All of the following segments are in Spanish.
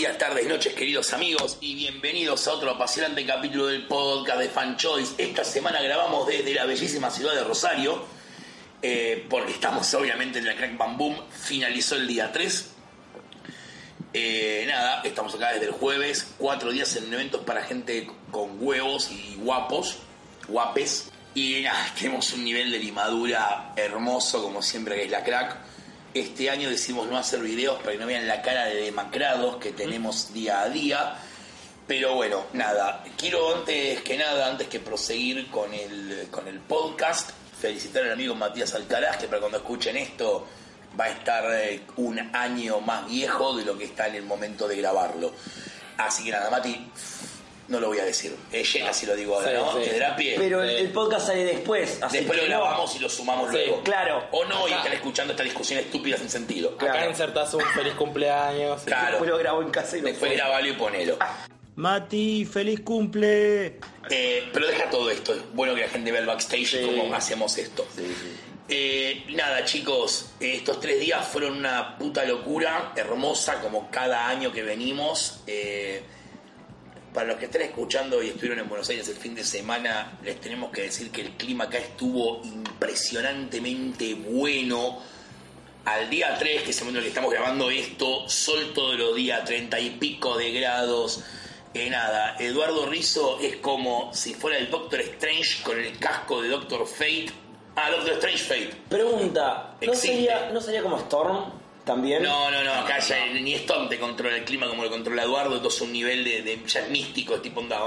días, tardes, noches, queridos amigos, y bienvenidos a otro apasionante capítulo del podcast de Fan Choice. Esta semana grabamos desde la bellísima ciudad de Rosario, eh, porque estamos obviamente en la Crack Bam Boom. Finalizó el día 3. Eh, nada, estamos acá desde el jueves, cuatro días en eventos para gente con huevos y guapos, guapes. Y tenemos un nivel de limadura hermoso, como siempre, que es la crack. Este año decidimos no hacer videos para que no vean la cara de demacrados que tenemos día a día. Pero bueno, nada, quiero antes que nada, antes que proseguir con el, con el podcast, felicitar al amigo Matías Alcaraz, que para cuando escuchen esto va a estar eh, un año más viejo de lo que está en el momento de grabarlo. Así que nada, Mati, no lo voy a decir. Eh, llega si lo digo ahora, Sí, ¿no? sí. Que drapie. Pero el, Sí. el podcast sale después. Así Después lo no. grabamos y lo sumamos Sí, luego. claro. O no, y están escuchando esta discusión estúpida sin sentido. Claro. Acá insertás un feliz cumpleaños. Claro. Después lo grabo en casa y lo Después grabalo y ponelo. Mati, feliz cumple. Eh, pero deja todo esto. Es bueno que la gente vea el backstage cómo hacemos esto. Sí, sí. Eh, nada, chicos, eh, estos tres días fueron una puta locura, hermosa, como cada año que venimos. Eh, para los que estén escuchando y estuvieron en Buenos Aires el fin de semana, les tenemos que decir que el clima acá estuvo impresionantemente bueno. Al día 3, que es el momento en el que estamos grabando esto, sol todos los días, 30 y pico de grados. Eh, nada, Eduardo Rizzo es como si fuera el Doctor Strange con el casco de Doctor Fate. Ah, Doctor Strange Fate. Pregunta, ¿no Existe. sería, ¿no sería como Storm No, no, no, acá ya ni Storm te controla el clima como lo controla Eduardo, esto es un nivel de, de- ya tipo onda.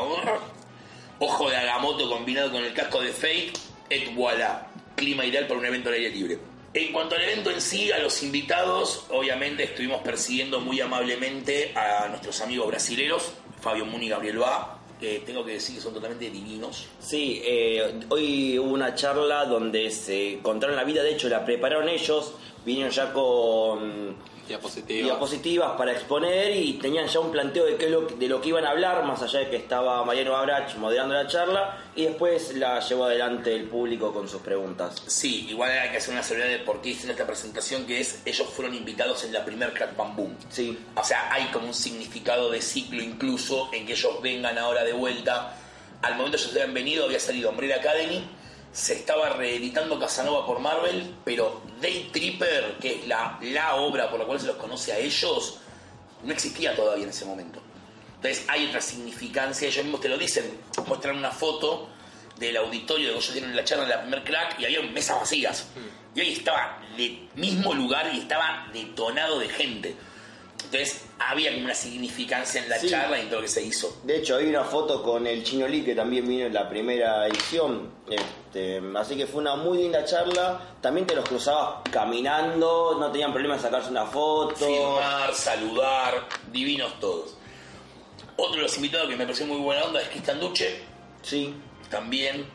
Ojo de Agamotto combinado con el casco de Fate, et voilà, clima ideal para un evento al aire libre. En cuanto al evento en sí, a los invitados, obviamente estuvimos persiguiendo muy amablemente a nuestros amigos brasileros, Fabio Muni y Gabriel Ba. Que tengo que decir que son totalmente divinos. Sí, eh, hoy hubo una charla donde se contaron la vida, de hecho la prepararon ellos, vinieron ya con Diapositivas. diapositivas para exponer y tenían ya un planteo de, qué es lo, de lo que iban a hablar, más allá de que estaba Mariano Abrach moderando la charla y después la llevó adelante el público con sus preguntas. Sí, igual hay que hacer una seguridad de por qué hicieron esta presentación, que es ellos fueron invitados en la primer Crack Bam Boom. Sí, O sea, hay como un significado de ciclo incluso en que ellos vengan ahora de vuelta. Al momento ellos habían venido, había salido Umbrella Academy, se estaba reeditando Casanova por Marvel, pero Day Tripper, que es la, la obra por la cual se los conoce a ellos, no existía todavía en ese momento. Entonces hay otra significancia, ellos mismos te lo dicen, muestran una foto del auditorio de ellos dieron la charla en la primer crack y había mesas vacías. Y ahí estaba del mismo lugar y estaba detonado de gente. Entonces había como una significancia en la Sí. charla y en todo lo que se hizo. de hecho hay una foto con el Chino Lee que también vino en la primera edición, este, así que fue una muy linda charla, también te los cruzabas caminando, no tenían problema en sacarse una foto. Firmar, saludar, divinos todos. Otro de los invitados que me pareció muy buena onda es Cristian Duche, Sí, también.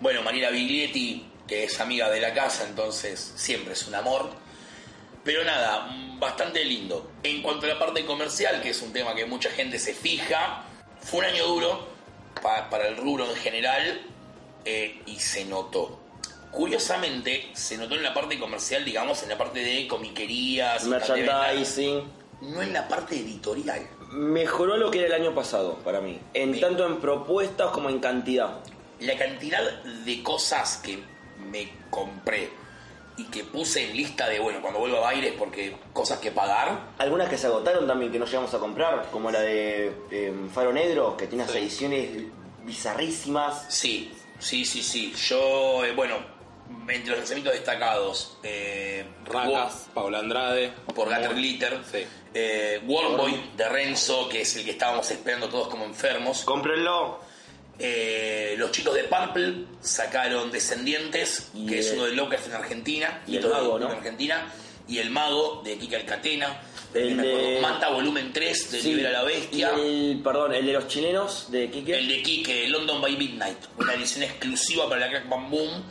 Bueno, Mariela Biglietti, que es amiga de la casa, entonces siempre es un amor. Pero nada, bastante lindo. En cuanto a la parte comercial, que es un tema que mucha gente se fija, fue un año duro pa- para el rubro en general eh, y se notó. Curiosamente, se notó en la parte comercial, digamos, en la parte de comiquerías, merchandising. no en la parte editorial. Mejoró lo que era el año pasado para mí, en Sí. tanto en propuestas como en cantidad. La cantidad de cosas que me compré y que puse en lista de, bueno, cuando vuelva a Baires porque cosas que pagar, Algunas que se agotaron también que no llegamos a comprar, como la de eh, Faro Negro, que tiene unas Sí. ediciones bizarrísimas. sí, sí, sí, sí. Yo, eh, bueno, entre los lanzamientos destacados, eh, Racas, Paula Andrade. Por Gatter Glitter, Sí. eh, Wormboy de Renzo, que es el que estábamos esperando todos como enfermos. Cómprenlo. Eh, los chicos de Purple sacaron Descendientes, Y que es el- uno de Locas en Argentina, y el todo Mago, en ¿no? Argentina, y El Mago de Kika Alcatena, El de- Manta Volumen 3 de Sí, Libera la Bestia, Y el, perdón, el de los chilenos de Kike. el de Kike, London by Midnight, una edición exclusiva para la Crack Bam Boom.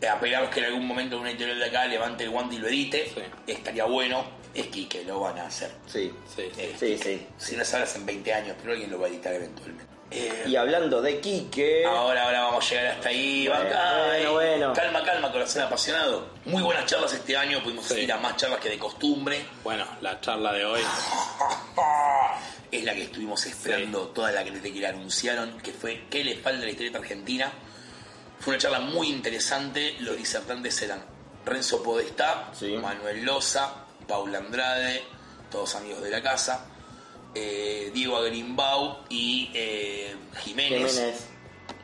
Eh, que en algún momento una editorial de acá levante el guante y lo edite. Sí. Estaría bueno. Es Kike, lo van a hacer. Sí, Sí. Eh, sí, sí. Si no sabes en 20 años, pero alguien lo va a editar eventualmente. Eh, Y hablando de Kike. Ahora, ahora vamos a llegar hasta ahí. Bueno, bueno, bueno. Calma, calma, corazón apasionado. Muy buenas charlas este año, pudimos Sí. ir a más charlas que de costumbre. Bueno, la charla de hoy. es la que estuvimos esperando, toda la que desde que la anunciaron, que fue ¿Qué le falta la historieta argentina? Fue una charla muy interesante, los disertantes eran Renzo Podestá, Sí. Manuel Loza, Paula Andrade, todos amigos de la casa, eh, Diego Agrimbau y eh, Jiménez, Jiménez.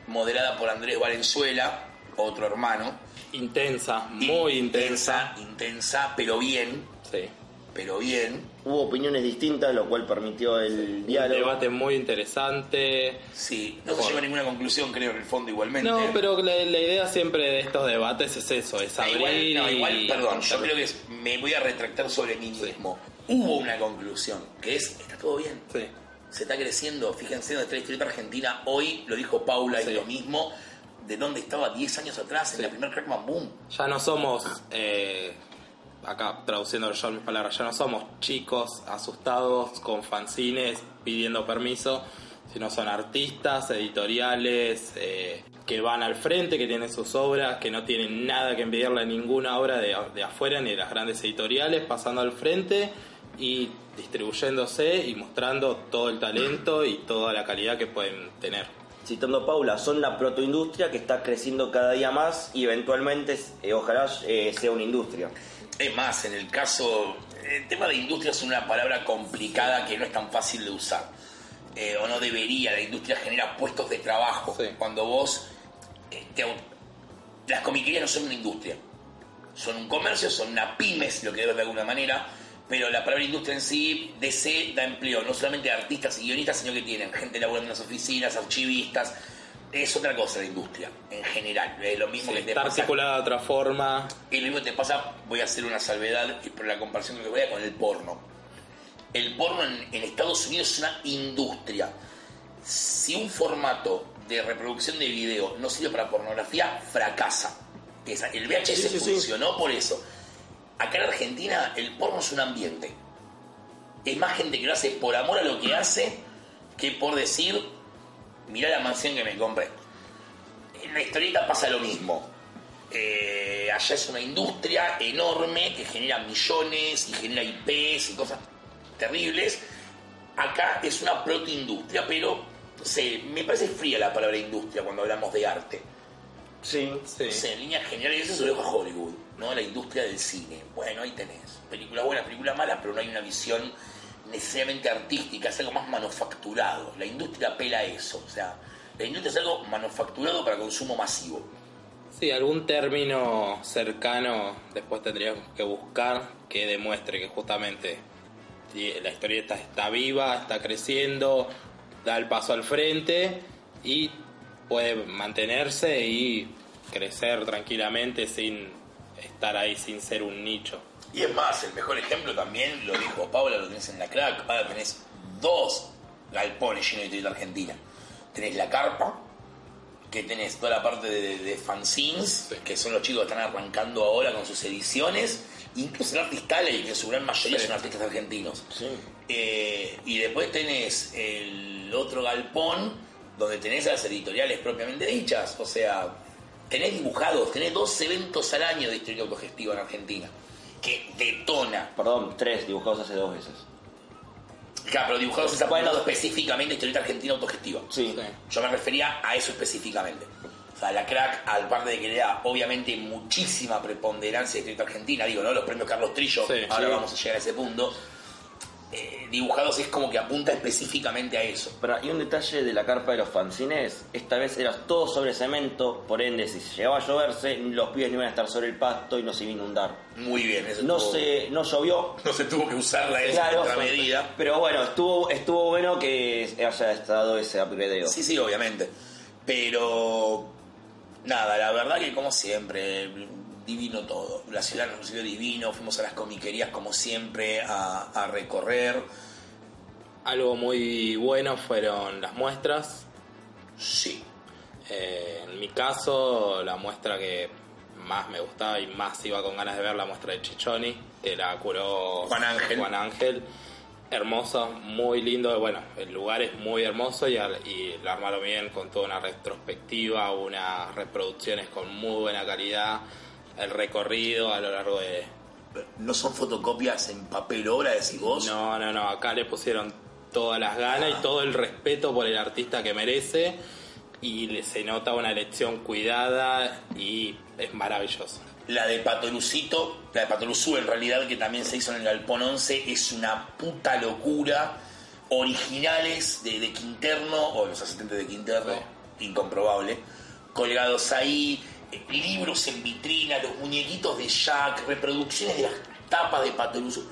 moderada por Andrés Valenzuela, otro hermano. Intensa, muy intensa. Intensa, pero bien, Sí. pero bien. Hubo opiniones distintas, lo cual permitió el Un diálogo. debate muy interesante. Sí, no se llegó a ninguna conclusión, creo, en el fondo igualmente. No, pero la, la idea siempre de estos debates es eso, es Ah, abrir igual, no, y- igual, perdón, yo creo que es- me voy a retractar sobre mí Sí. Hubo una conclusión, que es, está todo bien. Sí. Se está creciendo, fíjense donde está la historieta argentina. Hoy lo dijo Paula y lo mismo, de dónde estaba 10 años atrás, en Sí. la primer Crackman Boom. Ya no somos, eh, acá traduciendo yo mis palabras, ya no somos chicos asustados con fanzines pidiendo permiso, sino son artistas, editoriales, eh, que van al frente, que tienen sus obras, que no tienen nada que envidiarle a ninguna obra de, de afuera ni de las grandes editoriales, pasando al frente y distribuyéndose y mostrando todo el talento y toda la calidad que pueden tener. Citando a Paula, son la protoindustria que está creciendo cada día más y eventualmente, eh, ojalá, eh, sea una industria. Es más, en el caso, el tema de industria es una palabra complicada que no es tan fácil de usar. Eh, o no debería, la industria genera puestos de trabajo. Sí. Cuando vos, te au- las comiquerías no son una industria, son un comercio, son una pymes, lo que es de alguna manera, pero la palabra industria en sí, DC da empleo, no solamente a artistas y guionistas, sino que tienen gente laburando en las oficinas, archivistas, es otra cosa la industria, en general, es lo mismo Sí, que te está pasa articulada de otra forma. y lo mismo te pasa, voy a hacer una salvedad por la comparación que voy a con el porno. El porno en, en Estados Unidos es una industria. Si un formato de reproducción de video no sirve para pornografía, fracasa. El VHS sí, sí. funcionó por eso. Acá en Argentina el porno es un ambiente. Es más gente que lo hace por amor a lo que hace que por decir, mirá la mansión que me compré. En la historieta pasa lo mismo. Eh, allá es una industria enorme que genera millones y genera IPs y cosas terribles. Acá es una protoindustria, pero sé, me parece fría la palabra industria cuando hablamos de arte. Sí. Sí. No sé, en líneas generales eso se lo dejo a Hollywood, ¿no? La industria del cine. Bueno, ahí tenés. Películas buenas, películas malas, pero no hay una visión necesariamente artística, es algo más manufacturado. La industria apela a eso. O sea, la industria es algo manufacturado para consumo masivo. Sí, algún término cercano después tendríamos que buscar que demuestre que justamente la historieta está viva, está creciendo, da el paso al frente y puede mantenerse y crecer tranquilamente sin estar ahí, sin ser un nicho. Y es más, el mejor ejemplo también, lo dijo Paula, lo tenés en la crack, ahora tenés dos galpones llenos de historieta argentina. Tenés la carpa, que tenés toda la parte de, de fanzines, Sí. que son los chicos que están arrancando ahora con sus ediciones, incluso el Artist Alley, que en su gran mayoría Sí. son artistas argentinos. Sí. Eh, y después tenés el otro galpón donde tenés a las editoriales propiamente dichas. O sea, tenés dibujados, tenés dos eventos al año de historia autogestiva en Argentina. Que detona. Perdón, tres dibujados hace dos veces. Claro, pero dibujados es Bueno. apuntado específicamente historieta argentina autogestiva. Sí. Yo me refería a eso específicamente. O sea, la crack, al par de que le da obviamente muchísima preponderancia a historieta argentina, digo, ¿no? Los premios Carlos Trillo, Sí, ahora sí. vamos a llegar a ese punto. Eh, dibujados es como que apunta específicamente a eso. Pero, y un detalle de la carpa de los fanzines, esta vez era todo sobre cemento, por ende si llegaba a lloverse, los pibes no iban a estar sobre el pasto y no se iba a inundar. Muy bien, eso No estuvo- se, no llovió, no se tuvo que usarla esa claro, contramedida. pero bueno, estuvo, estuvo bueno que haya estado ese upgradeo. Sí, sí, obviamente. Pero nada, la verdad que como siempre, divino todo. La ciudad nos recibió divino, fuimos a las comiquerías como siempre a, a recorrer. Algo muy bueno fueron las muestras. Sí, Eh, en mi caso, la muestra que más me gustaba y más iba con ganas de ver, la muestra de Chichoni, que la curó Juan Ángel. Juan Ángel. Hermoso, muy lindo. Bueno, el lugar es muy hermoso y, al- y lo armaron bien con toda una retrospectiva, unas reproducciones con muy buena calidad, el recorrido a lo largo de, no son fotocopias en papel obra, decís vos. No, no, no, acá le pusieron todas las ganas y todo el respeto por el artista que merece y le- se nota una elección cuidada y es maravilloso. La de Patolucito, la de Patoluzú en realidad, que también se hizo en el Galpón 11, es una puta locura. Originales de, de Quinterno, o los asistentes de Quinterno, incomprobable. Colgados ahí, libros en vitrina, los muñequitos de Jack, reproducciones de las tapas de Patoluzú.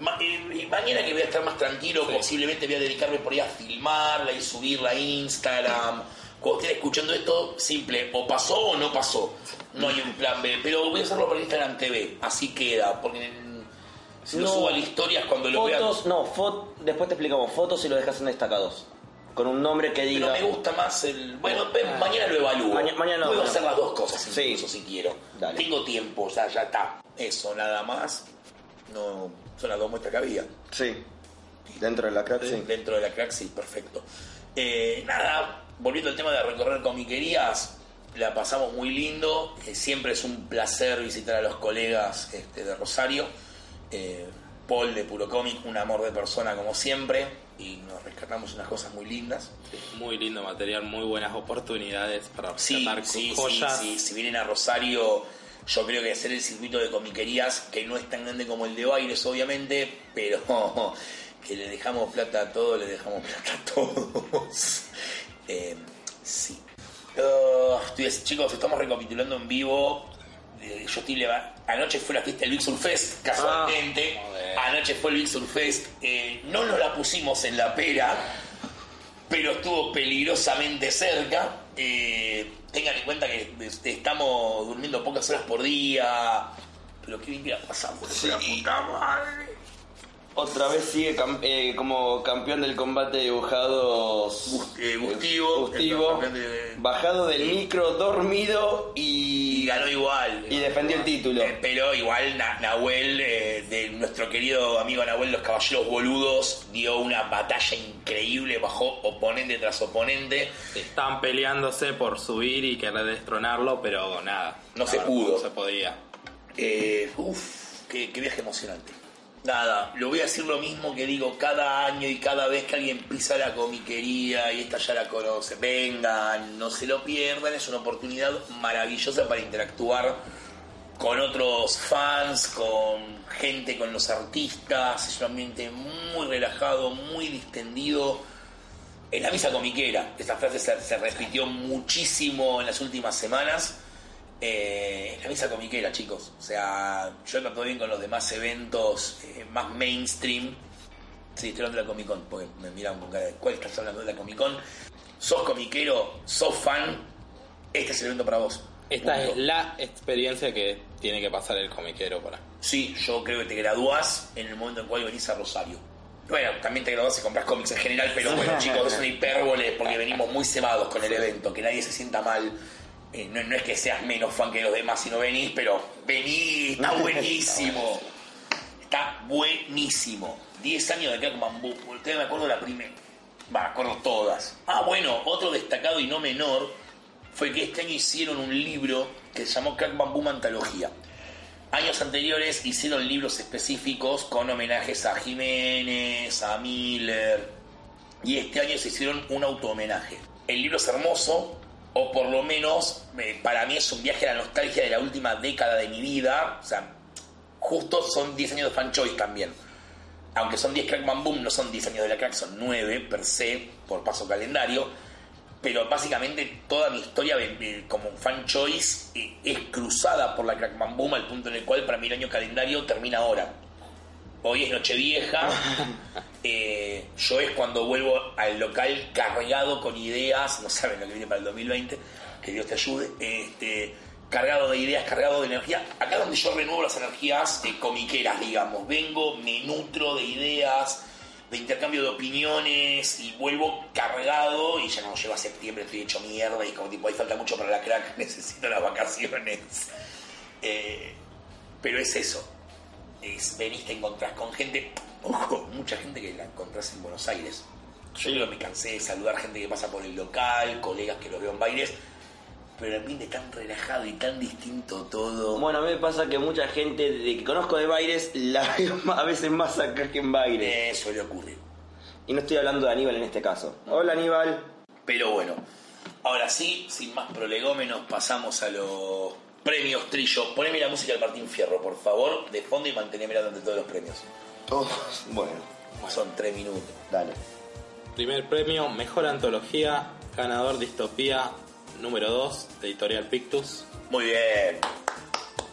Ma- eh, mañana que voy a estar más tranquilo, Sí. posiblemente voy a dedicarme por ahí a filmarla y subirla a Instagram. Cuando estén escuchando esto, simple, o pasó o no pasó. No hay un plan B, pero voy a hacerlo por Instagram TV, así queda, porque si lo No. subo a las historias cuando lo vean. Fotos, no, después te explicamos, fotos y lo dejas en destacados. Con un nombre que Pero diga. me gusta más el. Bueno, ve- mañana lo evalúo. Maña- mañana Puedo hacer las dos cosas Sí. incluso si quiero. Dale. Tengo tiempo, o sea, ya está. Eso, nada más. No, son las dos muestras que había. Sí. Dentro de la crack, sí. Dentro de la crack, sí, perfecto. Eh, nada, volviendo al tema de recorrer comiquerías, la pasamos muy lindo. Eh, siempre es un placer visitar a los colegas este, de Rosario. Eh, Paul de Puro Cómic, un amor de persona como siempre. Y nos rescatamos unas cosas muy lindas. Muy lindo material, muy buenas oportunidades para rescatar sí, sí, joyas. sí. Si vienen a Rosario, yo creo que hacer el circuito de comiquerías, que no es tan grande como el de Baires, obviamente, pero que le dejamos plata a todos, le dejamos plata a todos. Eh, sí. Uh, chicos, estamos recapitulando en vivo. Eh, Yo estoy Anoche fue la fiesta del Big Sur Fest, casualmente. Ah. Anoche fue el Big Sur Fest. Eh, no nos la pusimos en la pera pero estuvo peligrosamente cerca. Eh, tengan en cuenta que estamos durmiendo pocas horas por día. Pero qué bien que la pasamos, Sí. la puta madre. Otra vez sigue cam- eh, como campeón del combate de dibujados. Gust- eh, de- bajado del micro, dormido y, Y ganó igual. y defendió el título. Eh, pero igual Na- Nahuel, eh, de nuestro querido amigo Nahuel, los caballeros boludos, dio una batalla increíble, bajó oponente tras oponente. Estaban peleándose por subir y querer destronarlo, pero nada. No se pudo. No se podía. Eh, uf, qué, qué viaje emocionante. Nada, lo voy a decir lo mismo que digo cada año y cada vez que alguien pisa la comiquería y esta ya la conoce. Vengan, no se lo pierdan, es una oportunidad maravillosa para interactuar con otros fans, con gente, con los artistas. Es un ambiente muy relajado, muy distendido. En la misa comiquera, esta frase se, se repitió muchísimo en las últimas semanas. Eh, la misa comiquera, chicos. O sea, yo todo bien con los demás eventos eh, más mainstream. Sí, estoy hablando de la Comic Con, porque me miran con cara de ¿cuál estás hablando de la Comic Con? Sos comiquero, sos fan, este es el evento para vos. Esta Punto. es la experiencia que tiene que pasar el comiquero para. Sí, yo creo que te graduás en el momento en el cual venís a Rosario. Bueno, también te graduás y compras cómics en general, pero bueno, chicos, es una hipérbole porque venimos muy cebados con el evento, que nadie se sienta mal. Eh, no, no es que seas menos fan que los demás si no venís, pero vení, está buenísimo. Está buenísimo. 10 años de Crack Bamboo. Ustedes me acuerdo la primera. Va, me acuerdo todas. Ah, bueno, otro destacado y no menor fue que este año hicieron un libro que se llamó Crack Bamboo Antología. Años anteriores hicieron libros específicos con homenajes a Jiménez, a Miller, y este año se hicieron un auto-homenaje. El libro es hermoso, o por lo menos para mí es un viaje a la nostalgia de la última década de mi vida. O sea, justo son 10 años de Fan Choice también. Aunque son 10 Crack Bam Boom, no son 10 años de la crack, son 9 per se, por paso calendario. Pero básicamente toda mi historia como fan choice eh, es cruzada por la Crack Bam Boom al punto en el cual para mí el año calendario termina ahora. Hoy es Nochevieja. eh, yo es cuando vuelvo al local cargado con ideas. No saben lo que viene para el 2020. Que Dios te ayude. Este, cargado de ideas, cargado de energía. Acá donde yo renuevo las energías eh, comiqueras, digamos. Vengo, me nutro de ideas, de intercambio de opiniones y vuelvo cargado. Y ya no lleva septiembre, estoy hecho mierda. Y como tipo, ahí falta mucho para la crack. Necesito las vacaciones. Eh, pero es eso es, venís, te encontrás con gente, ojo, mucha gente que la encontrás en Buenos Aires. Yo que me cansé de saludar gente que pasa por el local, colegas que los veo en bailes, pero de repente tan relajado y tan distinto todo. Bueno, a mí me pasa que mucha gente de que conozco de Baires la veo a veces más acá que en Baires. Eh, suele ocurrir. Y no estoy hablando de Aníbal en este caso. Hola Aníbal. Pero bueno, ahora sí, sin más prolegómenos, pasamos a los premios Trillo. Poneme la música del Martín Fierro, por favor, de fondo y manteneme durante todos los premios. Oh, bueno, Son tres minutos. dale. Primer premio, Mejor Antología, ganador Distopía número 2 de Editorial Pictus. Muy bien.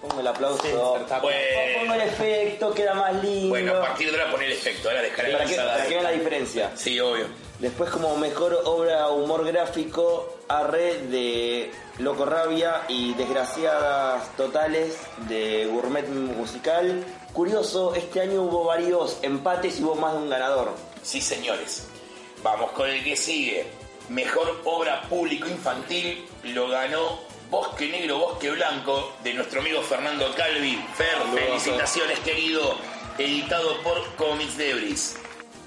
Pongo el aplauso. está Pongo el efecto, queda más lindo. Bueno, a partir de ahora poner el efecto, ahora dejaré para, que, para que vean la diferencia. Sí, obvio. Después como mejor obra humor gráfico, Arre de Loco Rabia y Desgraciadas Totales de Gourmet Musical. Curioso, este año hubo varios empates y hubo más de un ganador. Sí, señores. Vamos con el que sigue. Mejor obra público infantil lo ganó Bosque Negro, Bosque Blanco de nuestro amigo Fernando Calvi. Fer, felicitaciones, querido. Editado por Comics Debris.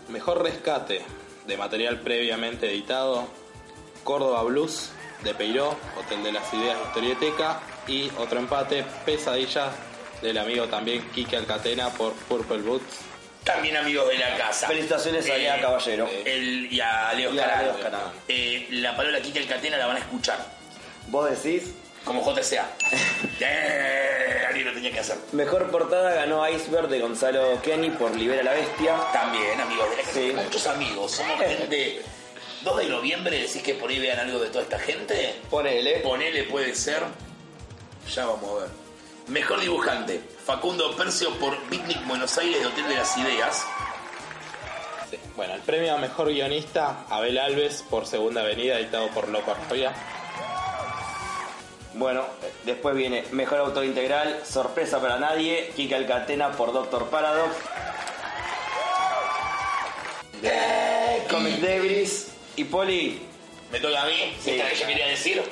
Mejor Rescate de material previamente editado, Córdoba Blues de Peiró, Hotel de las Ideas Historieteca y otro empate, Pesadillas del amigo también Kike Alcatena por Purple Boots. También amigos de la casa. Felicitaciones a Eh, Lea Caballero. El, y a Leo Escarada. Eh, la palabra Kike Alcatena la van a escuchar. Vos decís, Como JCA. Eh, Alguien lo tenía que hacer. mejor portada ganó Iceberg de Gonzalo Kenny por Libera la Bestia. También, amigos de. Sí. Muchos amigos. Somos gente. 2 de noviembre, decís que por ahí vean algo de toda esta gente. Ponele. Ponele, puede ser. Ya vamos a ver. Mejor dibujante. Facundo Percio por Picnic Buenos Aires de Hotel de las Ideas. Sí. Bueno, el premio a Mejor Guionista, Abel Alves por Segunda Avenida, editado por Loco Arroya. Bueno, después viene Mejor Autor Integral, Sorpresa para Nadie, Kika Alcatena por Doctor Paradox. Comic Debris y Poli. Me toca a mí, Sí. esta que yo quería decir.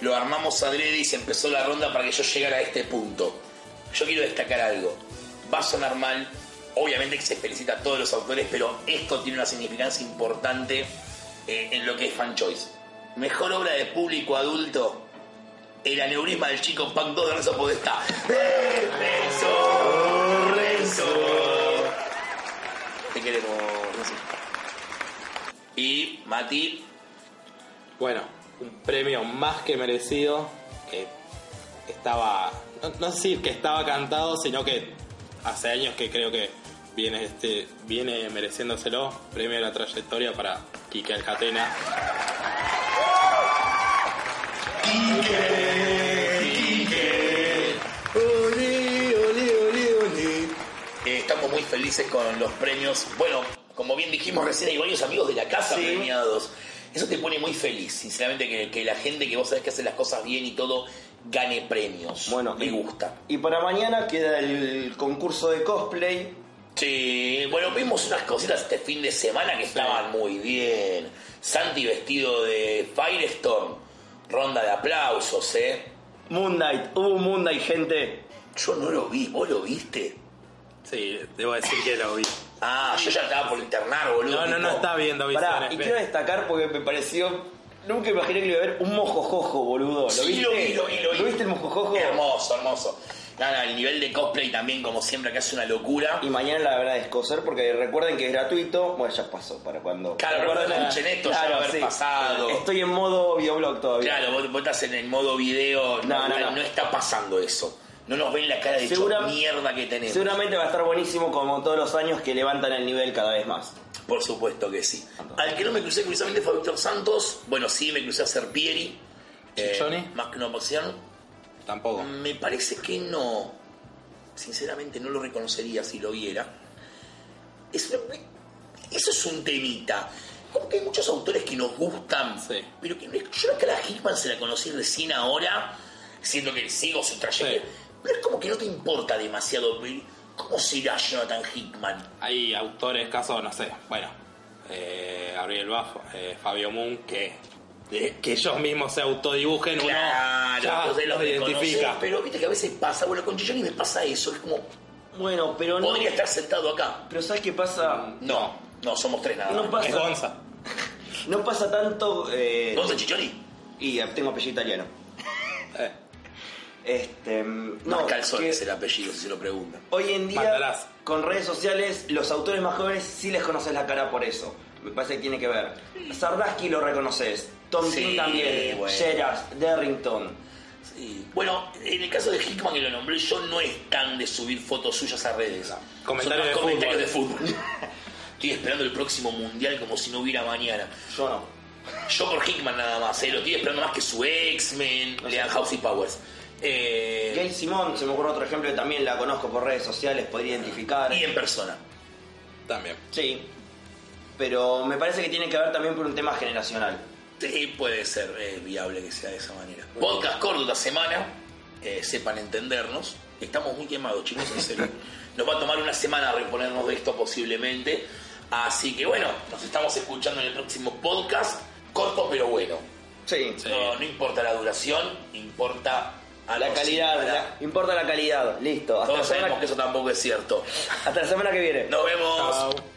Lo armamos adrede y se empezó la ronda para que yo llegara a este punto. Yo quiero destacar algo. Va a sonar mal, obviamente que se felicita a todos los autores, pero esto tiene una significancia importante eh, en lo que es fan choice. Mejor obra de público adulto, El aneurisma del chico Pac 2 de Renzo Podestá. ¡Eh, Renzo! ¡Renzo! Te queremos, Renzo. Y Mati, Bueno, un premio más que merecido, que estaba, no, no decir que estaba cantado, sino que hace años que creo que viene este viene mereciéndoselo, premio de la trayectoria para Kike Alcatena. Eh, felices con los premios. Bueno, como bien dijimos recién, hay varios amigos de la casa Sí. premiados. Eso te pone muy feliz, sinceramente, que, que la gente que vos sabés que hace las cosas bien y todo gane premios. Bueno, me y- gusta. Y para mañana queda el concurso de cosplay. Sí, bueno, vimos unas cositas este fin de semana que estaban muy bien. Santi vestido de Firestorm, ronda de aplausos, ¿eh? Moon Knight, hubo un Moon Knight, gente. Yo no lo vi, ¿vos lo viste? Sí, debo decir que lo vi. Ah, yo ya estaba por internar, boludo. No, no, no está viendo Pará, visiones. y quiero destacar porque me pareció. Nunca imaginé que iba a haber un mojojojo, boludo. ¿Lo Sí, viste? lo vi, lo vi, lo vi. viste el mojojojo? Hermoso, hermoso. Nada, el nivel de cosplay también, como siempre, que hace una locura. Y mañana la es coser porque recuerden que es gratuito. Bueno, ya pasó para cuando. Claro, Recuerden- cuando escuchen esto ya va a haber pasado. Estoy en modo videoblog todavía. Claro, vos, vos estás en el modo video, no, No, no, no, no. está pasando eso. No nos ven la cara de Segura- mierda que tenemos. Seguramente va a estar buenísimo como todos los años que levantan el nivel cada vez más. Por supuesto que sí. Al que no me crucé curiosamente fue Víctor Santos. Bueno, sí, me crucé a Serpieri. ¿Chichoni? más que una opción. Tampoco. Me parece que no. Sinceramente no lo reconocería si lo viera. Es una- eso es un temita. Como que hay muchos autores que nos gustan, Sí. pero que no es- yo la a Hickman se la conocí recién ahora, siendo que sigo su trayectoria. Sí. Pero es como que no te importa demasiado. ¿Cómo será Jonathan Hickman? Hay autores, casos, no sé, bueno, eh, Gabriel Bajo, eh, Fabio Moon, que, eh, que ellos mismos se autodibujen, uno Claro, ya entonces los identifica. Pero viste que a veces pasa, bueno, con Chichoni me pasa eso, es como, Bueno, pero no. podría estar sentado acá. Pero ¿sabes qué pasa? No, no, somos tres nada No más. pasa. Es Gonza. No pasa tanto. Eh, ¿Gonza Chichoni? Y tengo apellido italiano. Eh, Este, mm, No, no, calzones que el apellido, si se lo preguntan. hoy en día con redes sociales los autores más jóvenes sí les conoces la cara por eso. Me parece que tiene que ver. Sardaski lo reconoces, Tom Sí, King también, bueno. Gerard, Derrington. Sí. Bueno, en el caso de Hickman, que lo nombré, yo no es tan de subir fotos suyas a redes. Comentarios Son más de comentarios de fútbol. Estoy esperando el próximo mundial como si no hubiera mañana. Yo no. Yo por Hickman nada más, ¿eh? lo estoy esperando más que su X-Men, No le sé. dan House y Powers. Eh, Gail Simón, se me ocurre otro ejemplo que también la conozco por redes sociales, podría identificar. y en persona. también. Sí. Pero me parece que tiene que ver también por un tema generacional. Sí, puede ser eh, viable que sea de esa manera. Podcast corto esta semana, eh, sepan entendernos. Estamos muy quemados, chicos, en serio. Nos va a tomar una semana reponernos de esto posiblemente. Así que bueno, nos estamos escuchando en el próximo podcast. Corto pero bueno. Sí. Sí. No, no importa la duración, importa algo La calidad, la- importa la calidad. Listo. Hasta la, Todos semana, sabemos que eso tampoco es cierto. hasta la semana que viene. Nos vemos. Chao.